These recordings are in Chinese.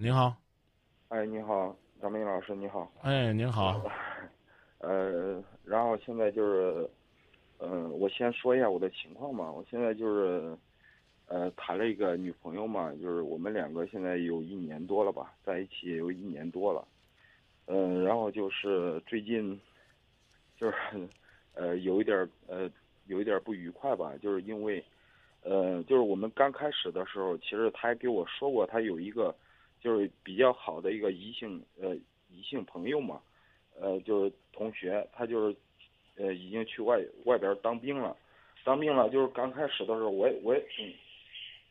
您好，哎，你好，张明老师，你好。哎，您好，呃，然后现在就是，嗯、我先说一下我的情况嘛。我现在就是，呃，谈了一个女朋友嘛，就是我们两个现在有一年多了吧，在一起也有一年多了。嗯、然后就是最近，就是，呃，有一点儿呃，有一点儿不愉快吧，就是因为，呃，就是我们刚开始的时候，其实他还给我说过，他有一个就是比较好的一个异性呃异性朋友嘛，呃，就是同学，他就是呃已经去外外边当兵了，当兵了，就是刚开始的时候，我也我也挺，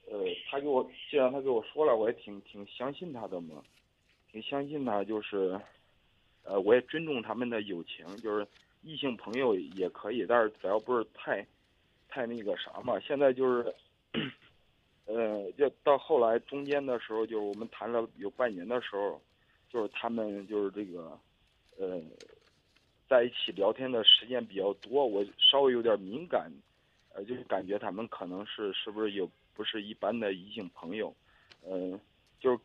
呃，他给我既然他给我说了，我也挺挺相信他的嘛，挺相信他，就是，呃，我也尊重他们的友情，就是异性朋友也可以，但是只要不是太太那个啥嘛，现在就是。呃，就到后来中间的时候，就是我们谈了有半年的时候，就是他们就是这个，呃，在一起聊天的时间比较多，我稍微有点敏感，呃，就是感觉他们可能是是不是有不是一般的异性朋友，嗯、就是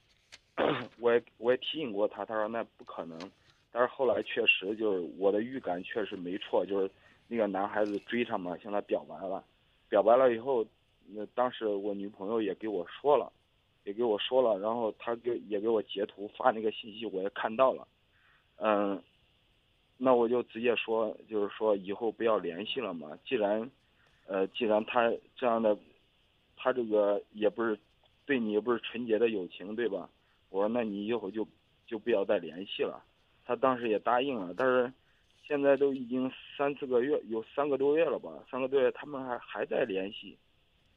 我也我也提醒过他，他说那不可能，但是后来确实就是我的预感确实没错，就是那个男孩子追她嘛，向他表白了，表白了以后。那当时我女朋友也给我说了，也给我说了，然后她给也给我截图发那个信息，我也看到了，嗯，那我就直接说，就是说以后不要联系了嘛。既然，呃，既然他这样的，他这个也不是对你也不是纯洁的友情，对吧？我说那你以后就就不要再联系了。他当时也答应了，但是现在都已经三四个月，有三个多月了吧？三个多月他们还还在联系。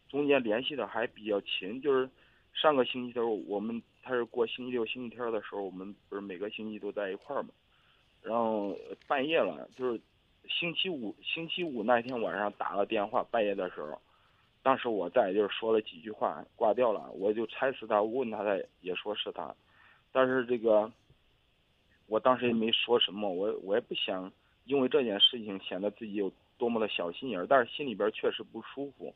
中间联系的还比较勤，就是上个星期的时候，我们他是过星期六、星期天的时候，我们不是每个星期都在一块儿嘛。然后半夜了，就是星期五星期五那天晚上打了电话，半夜的时候，当时我在，就是说了几句话，挂掉了。我就猜是他，问他，他也说是他，但是这个我当时也没说什么，我我也不想因为这件事情显得自己有多么的小心眼儿，但是心里边确实不舒服。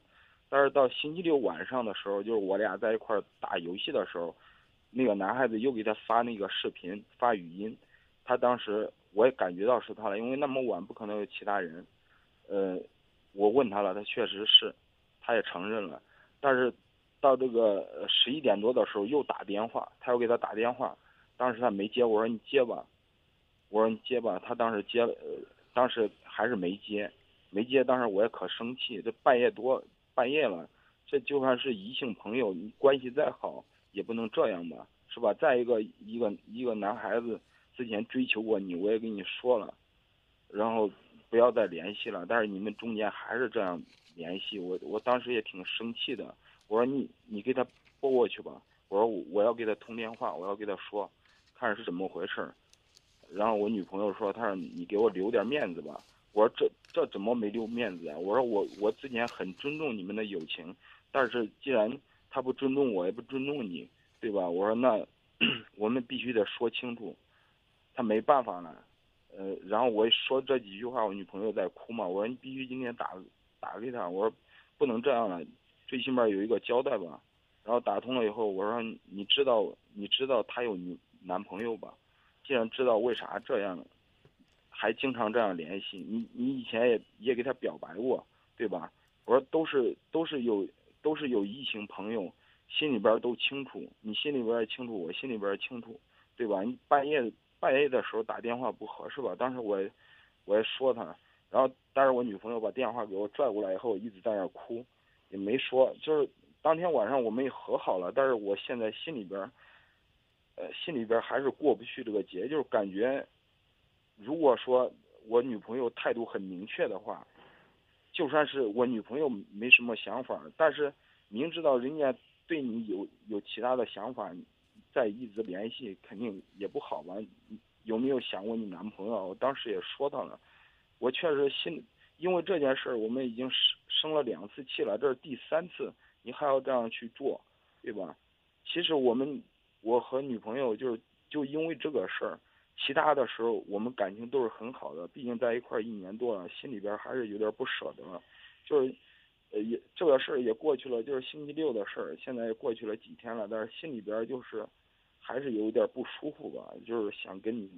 但是到星期六晚上的时候，就是我俩在一块儿打游戏的时候，那个男孩子又给他发那个视频，发语音。他当时我也感觉到是他了，因为那么晚不可能有其他人。呃，我问他了，他确实是，他也承认了。但是到这个十一点多的时候又打电话，他又给他打电话，当时他没接，我说你接吧，我说你接吧，他当时接了，呃，当时还是没接，没接，当时我也可生气，这半夜多。半夜了，这就算是异性朋友，你关系再好也不能这样吧，是吧？再一个，一个一个男孩子之前追求过你，我也跟你说了，然后不要再联系了。但是你们中间还是这样联系，我我当时也挺生气的。我说你你给他拨过去吧，我说我要给他通电话，我要给他说，看是怎么回事。然后我女朋友说，她说你给我留点面子吧。我说这这怎么没留面子呀？我说我我之前很尊重你们的友情，但是既然他不尊重我，也不尊重你，对吧？我说那 我们必须得说清楚。他没办法了，呃，然后我说这几句话，我女朋友在哭嘛。我说你必须今天打打给他，我说不能这样了，最起码有一个交代吧。然后打通了以后，我说你知道你知道他有女男朋友吧？既然知道，为啥这样？还经常这样联系你，你以前也也给他表白过，对吧？我说都是都是有都是有异性朋友，心里边都清楚，你心里边也清楚，我心里边也清楚，对吧？你半夜半夜的时候打电话不合适吧？当时我我也说他，然后但是我女朋友把电话给我拽过来以后，一直在那哭，也没说，就是当天晚上我们也和好了，但是我现在心里边，呃，心里边还是过不去这个节，就是感觉。如果说我女朋友态度很明确的话，就算是我女朋友没什么想法，但是明知道人家对你有有其他的想法，再一直联系肯定也不好吧？有没有想过你男朋友？我当时也说他了，我确实心因为这件事儿，我们已经生生了两次气了，这是第三次，你还要这样去做，对吧？其实我们我和女朋友就是就因为这个事儿。其他的时候，我们感情都是很好的，毕竟在一块儿一年多了，心里边还是有点不舍得。就是，呃，也这个事儿也过去了，就是星期六的事儿，现在过去了几天了，但是心里边就是还是有一点不舒服吧，就是想跟你，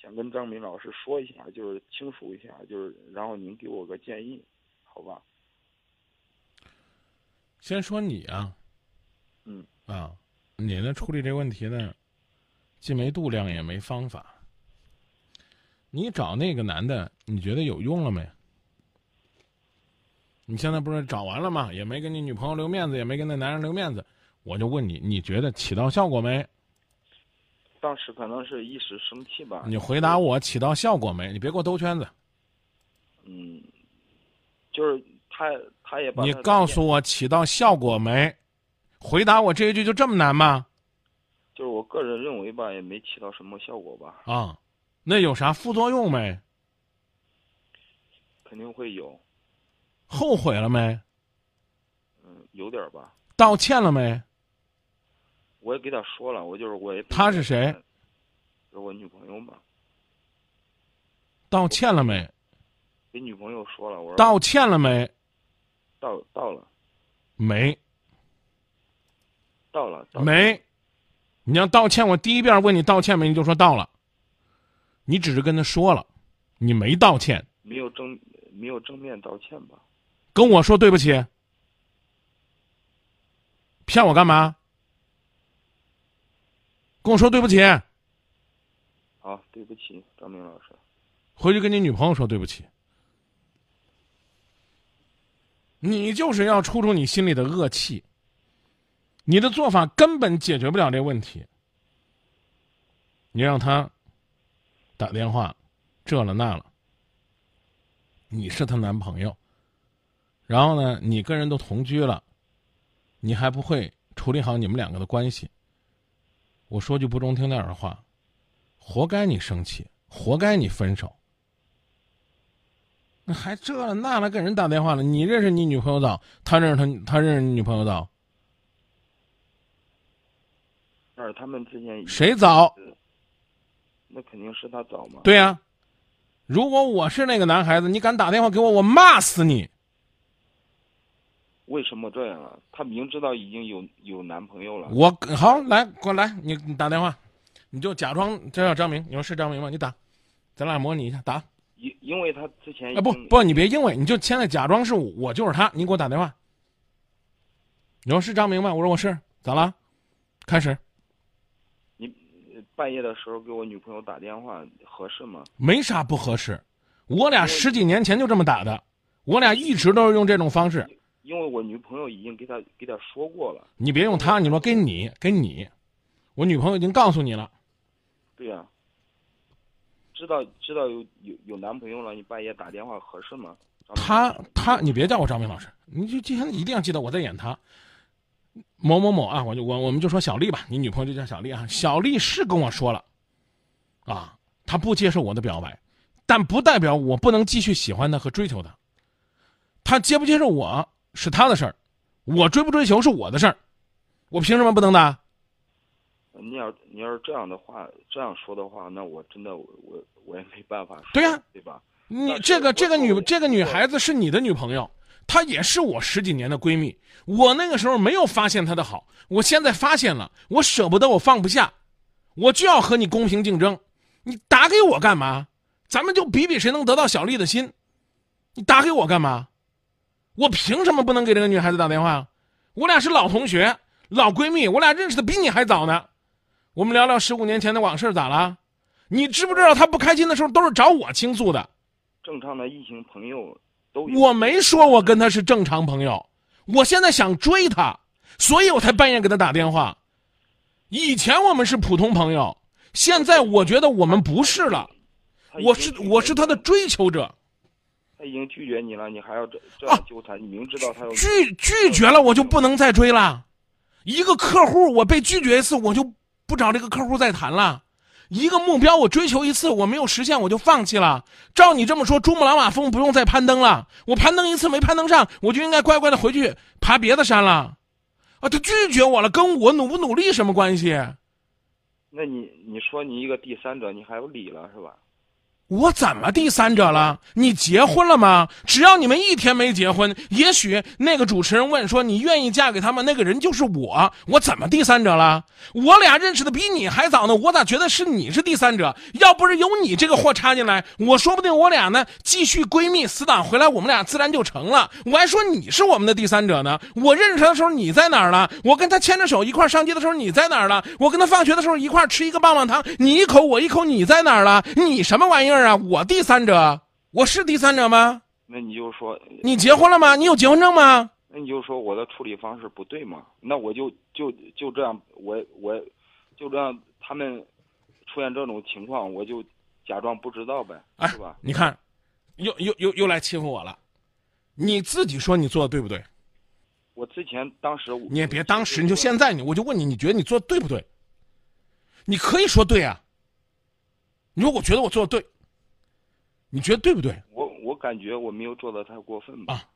想跟张明老师说一下，就是倾诉一下，就是然后您给我个建议，好吧？先说你啊，嗯啊，你呢处理这个问题呢，既没度量也没方法。你找那个男的，你觉得有用了没？你现在不是找完了吗？也没给你女朋友留面子，也没跟那男人留面子。我就问你，你觉得起到效果没？当时可能是一时生气吧。你回答我，起到效果没？你别给我兜圈子。嗯，就是他，他也把你告诉我起到效果没？回答我这一句就这么难吗？就是我个人认为吧，也没起到什么效果吧，啊，那有啥副作用没？肯定会有，后悔了没？嗯，有点儿吧。道歉了没？我也给他说了，我就是我也。他是谁？是我女朋友嘛。道歉了没？给女朋友说了，我说道歉了没？到到了，没到了，到了，没。你要道歉，我第一遍问你道歉没，你就说到了。你只是跟他说了，你没道歉，没有正没有正面道歉吧？跟我说对不起，骗我干嘛？跟我说对不起，好，对不起，张明老师。回去跟你女朋友说对不起。你就是要出出你心里的恶气。你的做法根本解决不了这问题。你让他打电话，这了那了。你是她男朋友，然后呢，你跟人都同居了，你还不会处理好你们两个的关系。我说句不中听点儿的话，活该你生气，活该你分手。那还这了那了，给人打电话了。你认识你女朋友早，他认识他，他认识你女朋友早，但是他们之间谁早？那肯定是他早嘛。对呀、如果我是那个男孩子，你敢打电话给我，我骂死你！为什么这样啊？他明知道已经有有男朋友了，我好来过来，你你打电话，你就假装这叫张明，你说是张明吗？你打，咱俩模拟一下，打。因因为他之前已哎，不不，你别因为，你就现在假装是我，我就是他，你给我打电话。你说是张明吗？我说我是，咋了？开始，半夜的时候给我女朋友打电话，合适吗？没啥不合适，我俩十几年前就这么打的，我俩一直都是用这种方式。因为我女朋友已经给他给他说过了。你别用他，你说跟你跟你，我女朋友已经告诉你了，对呀、知道知道有有有男朋友了，你半夜打电话合适吗？他他，你别叫我张明老师，你就今天一定要记得我在演他。某某某啊，我就我我们就说小丽吧，你女朋友就叫小丽啊。小丽是跟我说了，啊，她不接受我的表白，但不代表我不能继续喜欢她和追求她。她接不接受我是她的事儿，我追不追求是我的事儿，我凭什么不能的？你要你要是这样的话，这样说的话，那我真的我我我也没办法说。对呀对吧？你这个这个女这个女孩子是你的女朋友，她也是我十几年的闺蜜。我那个时候没有发现她的好，我现在发现了，我舍不得，我放不下，我就要和你公平竞争。你打给我干嘛？咱们就比比谁能得到小丽的心。你打给我干嘛？我凭什么不能给这个女孩子打电话？我俩是老同学、老闺蜜，我俩认识的比你还早呢。我们聊聊十五年前的往事，咋了？你知不知道她不开心的时候都是找我倾诉的？正常的异性朋友都有。我没说我跟他是正常朋友，我现在想追他，所以我才半夜给他打电话。以前我们是普通朋友，现在我觉得我们不是了。我是我是他的，追求者，他已经拒绝你了，你还要这这啊样纠缠？你明知道他有拒拒绝了我就不能再追了。一个客户我被拒绝一次，我就不找这个客户再谈了。一个目标我追求一次，我没有实现我就放弃了。照你这么说，珠穆朗玛峰不用再攀登了。我攀登一次没攀登上，我就应该乖乖的回去爬别的山了。啊，他拒绝我了，跟我努不努力什么关系？那你你说你一个第三者，你还有理了是吧？我怎么第三者了？你结婚了吗？只要你们一天没结婚，也许那个主持人问说你愿意嫁给他吗？那个人就是我，我怎么第三者了？我俩认识的比你还早呢，我咋觉得是你是第三者？要不是有你这个货插进来，我说不定我俩呢继续闺蜜死党回来，我们俩自然就成了。我还说你是我们的第三者呢。我认识他的时候你在哪儿了？我跟他牵着手一块上街的时候你在哪儿了？我跟他放学的时候一块吃一个棒棒糖，你一口我一口，你在哪儿了？你什么玩意儿？啊！我第三者，我是第三者吗？那你就说，你结婚了吗？你有结婚证吗？那你就说我的处理方式不对嘛？那我就就就这样，我我就这样，他们出现这种情况，我就假装不知道呗，是吧？你看，又又又又来欺负我了。你自己说你做的对不对？我之前当时你也别当时，你就现在，你我就问你，你觉得你做的对不对？你可以说对啊。你说我觉得我做的对，你觉得对不对？我我感觉我没有做的太过分吧。啊，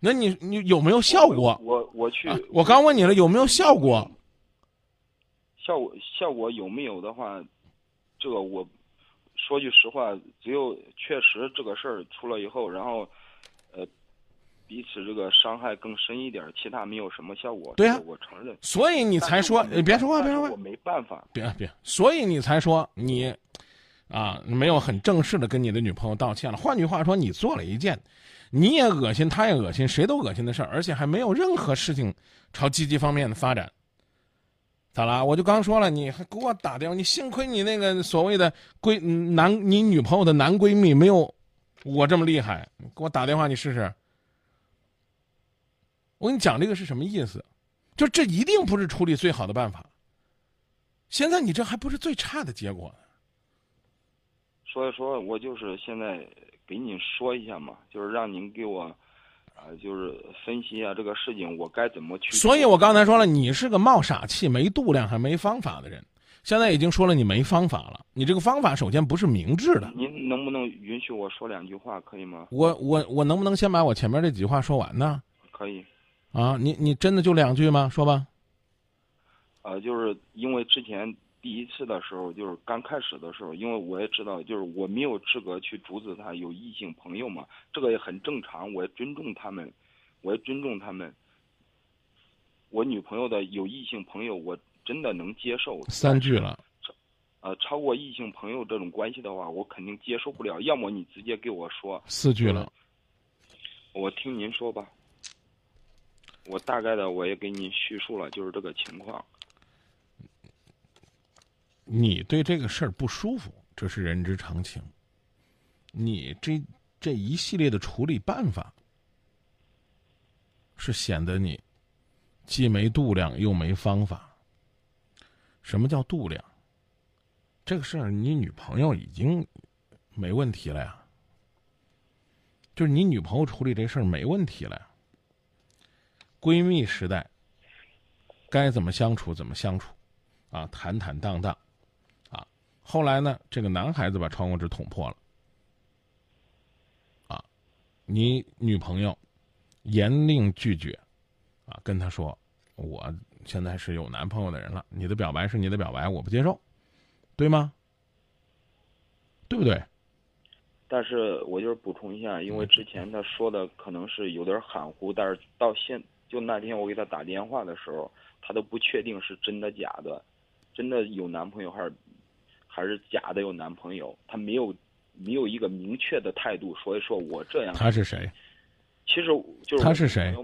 那你你有没有效果？我我去，我刚问你了有没有效果？效果效果有没有的话，这个我说句实话，只有确实这个事儿出了以后，然后呃彼此这个伤害更深一点，其他没有什么效果。对呀，我承认。所以你才说，你别说话，别说话。我没办法。别别，所以你才说你。啊，没有很正式的跟你的女朋友道歉了。换句话说，你做了一件，你也恶心，他也恶心，谁都恶心的事儿，而且还没有任何事情朝积极方面的发展。咋啦？我就刚说了，你还给我打电话，你幸亏你那个所谓的闺男，你女朋友的男闺蜜没有我这么厉害，给我打电话你试试。我跟你讲这个是什么意思？就这一定不是处理最好的办法。现在你这还不是最差的结果。所以说，我就是现在给您说一下嘛，就是让您给我，啊，就是分析一下这个事情，我该怎么去。所以我刚才说了，你是个冒傻气、没度量还没方法的人。现在已经说了你没方法了，你这个方法首先不是明智的。您能不能允许我说两句话，可以吗？我我我能不能先把我前面这几句话说完呢？可以。啊，你你真的就两句吗？说吧。呃，就是因为之前。第一次的时候，就是刚开始的时候，因为我也知道，就是我没有资格去阻止他有异性朋友嘛，这个也很正常，我也尊重他们，我也尊重他们。我女朋友的有异性朋友，我真的能接受。三句了。呃，超过异性朋友这种关系的话，我肯定接受不了。要么你直接给我说。四句了。我听您说吧。我大概的我也给您叙述了，就是这个情况。你对这个事儿不舒服，这是人之常情。你这这一系列的处理办法，是显得你既没度量又没方法。什么叫度量？这个事儿你女朋友已经没问题了呀，就是你女朋友处理这事儿没问题了呀。闺蜜时代该怎么相处怎么相处，啊，坦坦荡荡。后来呢，这个男孩子把窗户纸捅破了。啊，你女朋友严令拒绝，啊，跟他说：“我现在是有男朋友的人了，你的表白是你的表白，我不接受，对吗？对不对？”但是我就是补充一下，因为之前他说的可能是有点含糊，但是到现就那天我给他打电话的时候，他都不确定是真的假的，真的有男朋友还是。还是假的有男朋友，他没有没有一个明确的态度，所以说我这样。他是谁？其实就是他是谁？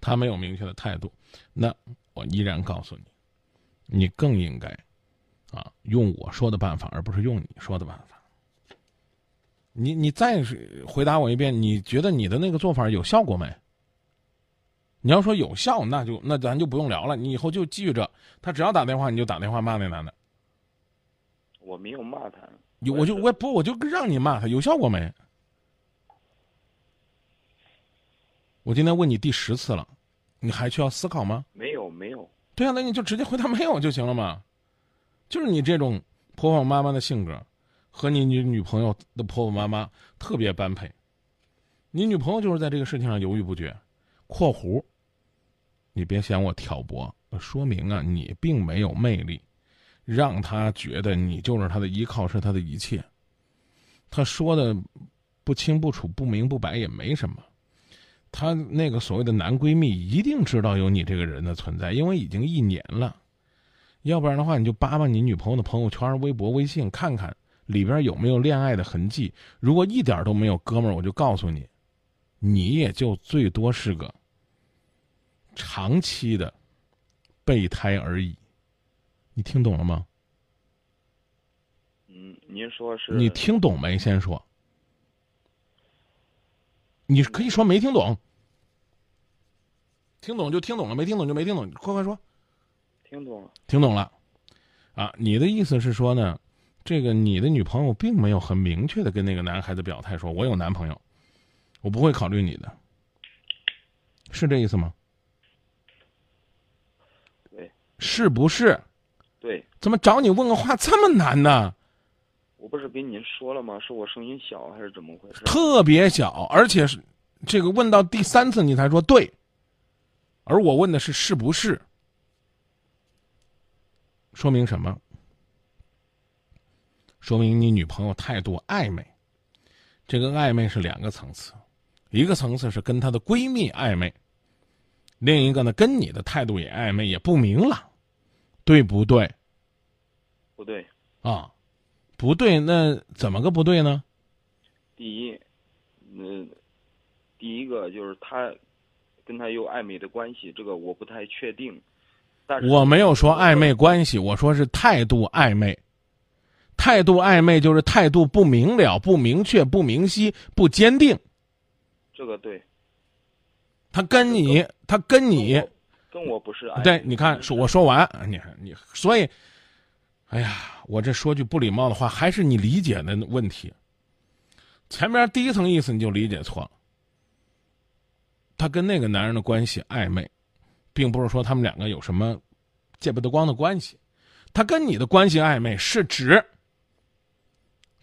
他没有明确的态度，那我依然告诉你，你更应该啊用我说的办法，而不是用你说的办法。你你再回答我一遍，你觉得你的那个做法有效果没？你要说有效，那就那咱就不用聊了，你以后就记着，他只要打电话，你就打电话骂那男的。我没有骂他，有我就我不我就让你骂他，有效果没？我今天问你第十次了，你还需要思考吗？没有没有。对啊，那你就直接回答没有就行了嘛。就是你这种婆婆妈妈的性格，和你女女朋友的婆婆妈妈特别般配。你女朋友就是在这个事情上犹豫不决。括弧，你别嫌我挑拨，说明啊，你并没有魅力。让他觉得你就是他的依靠，是他的一切。他说的不清不楚、不明不白也没什么。他那个所谓的男闺蜜一定知道有你这个人的存在，因为已经一年了。要不然的话，你就扒扒你女朋友的朋友圈、微博、微信，看看里边有没有恋爱的痕迹。如果一点都没有，哥们儿，我就告诉你，你也就最多是个长期的备胎而已。你听懂了吗？嗯，您说是？你听懂没？先说。你可以说没听懂，听懂就听懂了，没听懂就没听懂，快快说。听懂了，听懂了，啊，你的意思是说呢，这个你的女朋友并没有很明确的跟那个男孩子表态说，我有男朋友，我不会考虑你的，是这意思吗？对，是不是？对，怎么找你问个话这么难呢？我不是跟您说了吗？是我声音小还是怎么回事？特别小，而且是这个问到第三次你才说对，而我问的是是不是？说明什么？说明你女朋友态度暧昧。这个暧昧是两个层次，一个层次是跟她的闺蜜暧昧，另一个呢跟你的态度也暧昧，也不明朗，对不对？不对啊。不对，那怎么个不对呢？第一，嗯，第一个就是他跟他有暧昧的关系，这个我不太确定。但是我没有说暧昧关系，我说是态度暧昧。态度暧昧就是态度不明了、不明确、不明晰、不坚定。这个对。他跟你，他跟你，跟我不是暧昧。对，你看，说我说完，你你所以。哎呀，我这说句不礼貌的话，还是你理解的问题。前面第一层意思你就理解错了。他跟那个男人的关系暧昧，并不是说他们两个有什么见不得光的关系。他跟你的关系暧昧，是指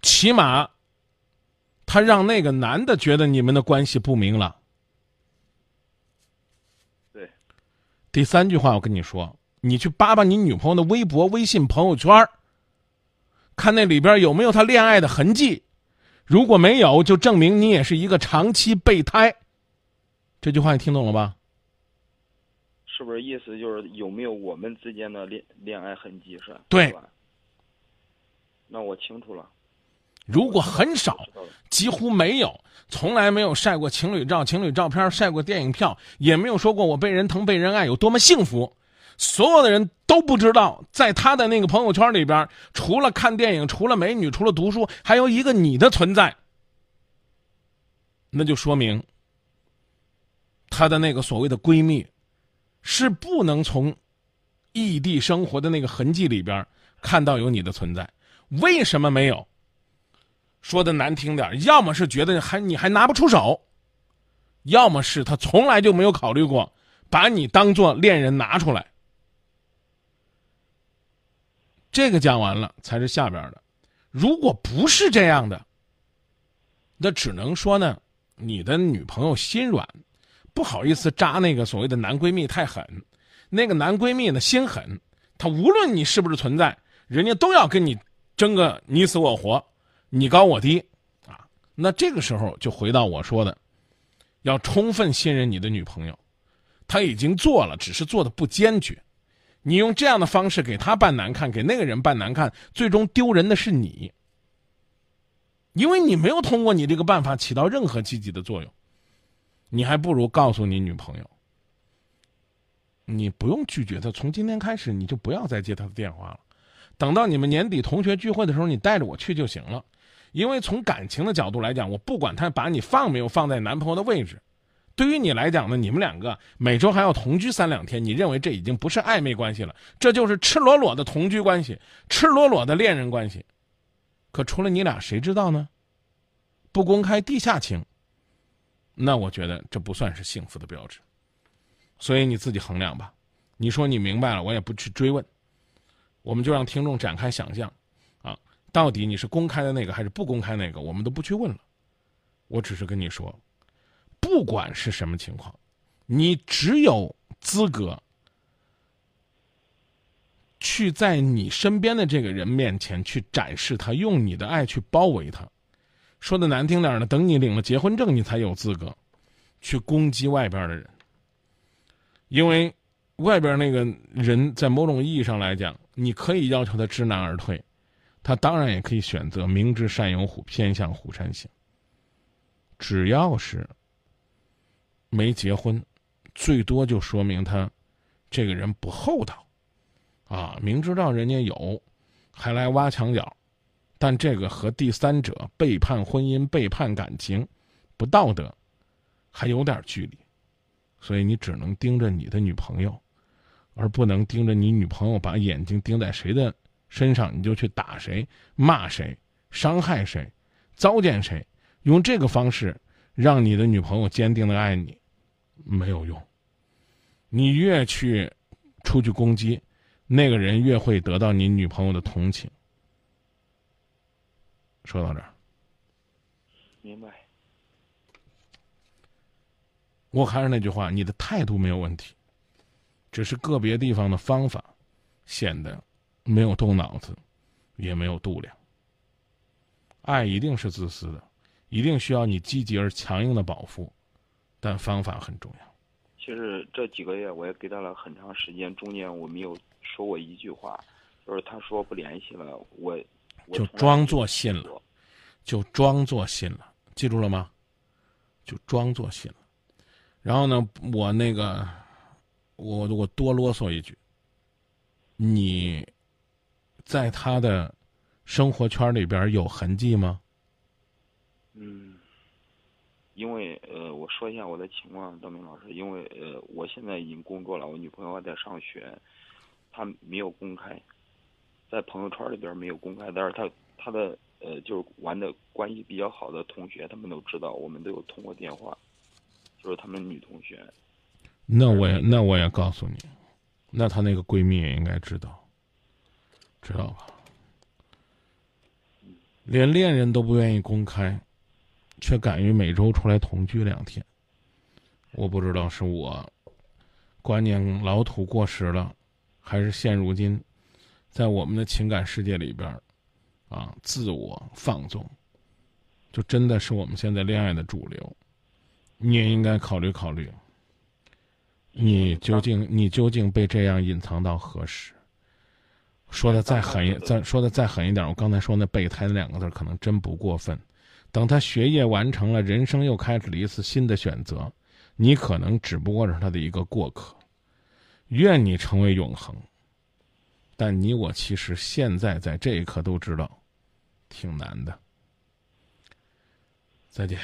起码他让那个男的觉得你们的关系不明朗。对。第三句话，我跟你说。你去扒扒你女朋友的微博、微信朋友圈，看那里边有没有她恋爱的痕迹。如果没有，就证明你也是一个长期备胎。这句话你听懂了吧？是不是意思就是有没有我们之间的恋恋爱痕迹是？对。那我清楚了。如果很少，几乎没有，从来没有晒过情侣照、情侣照片，晒过电影票，也没有说过我被人疼、被人爱有多么幸福。所有的人都不知道，在他的那个朋友圈里边，除了看电影，除了美女，除了读书，还有一个你的存在。那就说明，她的那个所谓的闺蜜，是不能从异地生活的那个痕迹里边看到有你的存在。为什么没有？说的难听点，要么是觉得还你还拿不出手，要么是他从来就没有考虑过把你当做恋人拿出来。这个讲完了，才是下边的。如果不是这样的，那只能说呢，你的女朋友心软，不好意思扎那个所谓的男闺蜜太狠。那个男闺蜜呢，心狠，他无论你是不是存在，人家都要跟你争个你死我活，你高我低啊。那这个时候就回到我说的，要充分信任你的女朋友，她已经做了，只是做的不坚决。你用这样的方式给他扮难看，给那个人扮难看，最终丢人的是你，因为你没有通过你这个办法起到任何积极的作用。你还不如告诉你女朋友，你不用拒绝他，从今天开始你就不要再接他的电话了。等到你们年底同学聚会的时候，你带着我去就行了。因为从感情的角度来讲，我不管他把你放没有放在男朋友的位置。对于你来讲呢，你们两个每周还要同居三两天，你认为这已经不是暧昧关系了，这就是赤裸裸的同居关系，赤裸裸的恋人关系。可除了你俩，谁知道呢？不公开地下情，那我觉得这不算是幸福的标志。所以你自己衡量吧。你说你明白了，我也不去追问。我们就让听众展开想象，啊，到底你是公开的那个还是不公开那个，我们都不去问了。我只是跟你说。不管是什么情况，你只有资格去在你身边的这个人面前去展示他，用你的爱去包围他。说的难听点儿的，等你领了结婚证，你才有资格去攻击外边的人，因为外边那个人在某种意义上来讲，你可以要求他知难而退，他当然也可以选择明知山有虎，偏向虎山行。只要是没结婚，最多就说明他这个人不厚道啊！明知道人家有，还来挖墙脚，但这个和第三者背叛婚姻、背叛感情，不道德，还有点距离。所以你只能盯着你的女朋友，而不能盯着你女朋友把眼睛盯在谁的身上，你就去打谁、骂谁、伤害谁、糟践谁。用这个方式让你的女朋友坚定的爱你，没有用。你越去出去攻击，那个人越会得到你女朋友的同情。说到这儿，明白。我还是那句话，你的态度没有问题，只是个别地方的方法显得没有动脑子，也没有度量。爱一定是自私的。一定需要你积极而强硬的保护，但方法很重要。其实这几个月我也给他了很长时间，中间我没有说过一句话，就是他说不联系了，我就装作信了，就装作信了，记住了吗？就装作信了。然后呢，我那个，我我多啰嗦一句，你在他的生活圈里边有痕迹吗？嗯，因为呃，我说一下我的情况，张明老师，因为呃，我现在已经工作了，我女朋友还在上学，她没有公开，在朋友圈里边没有公开，但是她她的呃，就是玩的关系比较好的同学，他们都知道，我们都有通过电话，就是他们女同学。那我也那我也告诉你，那她那个闺蜜也应该知道，知道吧？连恋人都不愿意公开。却敢于每周出来同居两天，我不知道是我观念老土过时了，还是现如今在我们的情感世界里边啊自我放纵，就真的是我们现在恋爱的主流。你也应该考虑考虑，你究竟你究竟被这样隐藏到何时？说的再狠一 再说的再狠一点，我刚才说那备胎那两个字可能真不过分。等他学业完成了，人生又开始了一次新的选择，你可能只不过是他的一个过客。愿你成为永恒，但你我其实现在在这一刻都知道，挺难的。再见。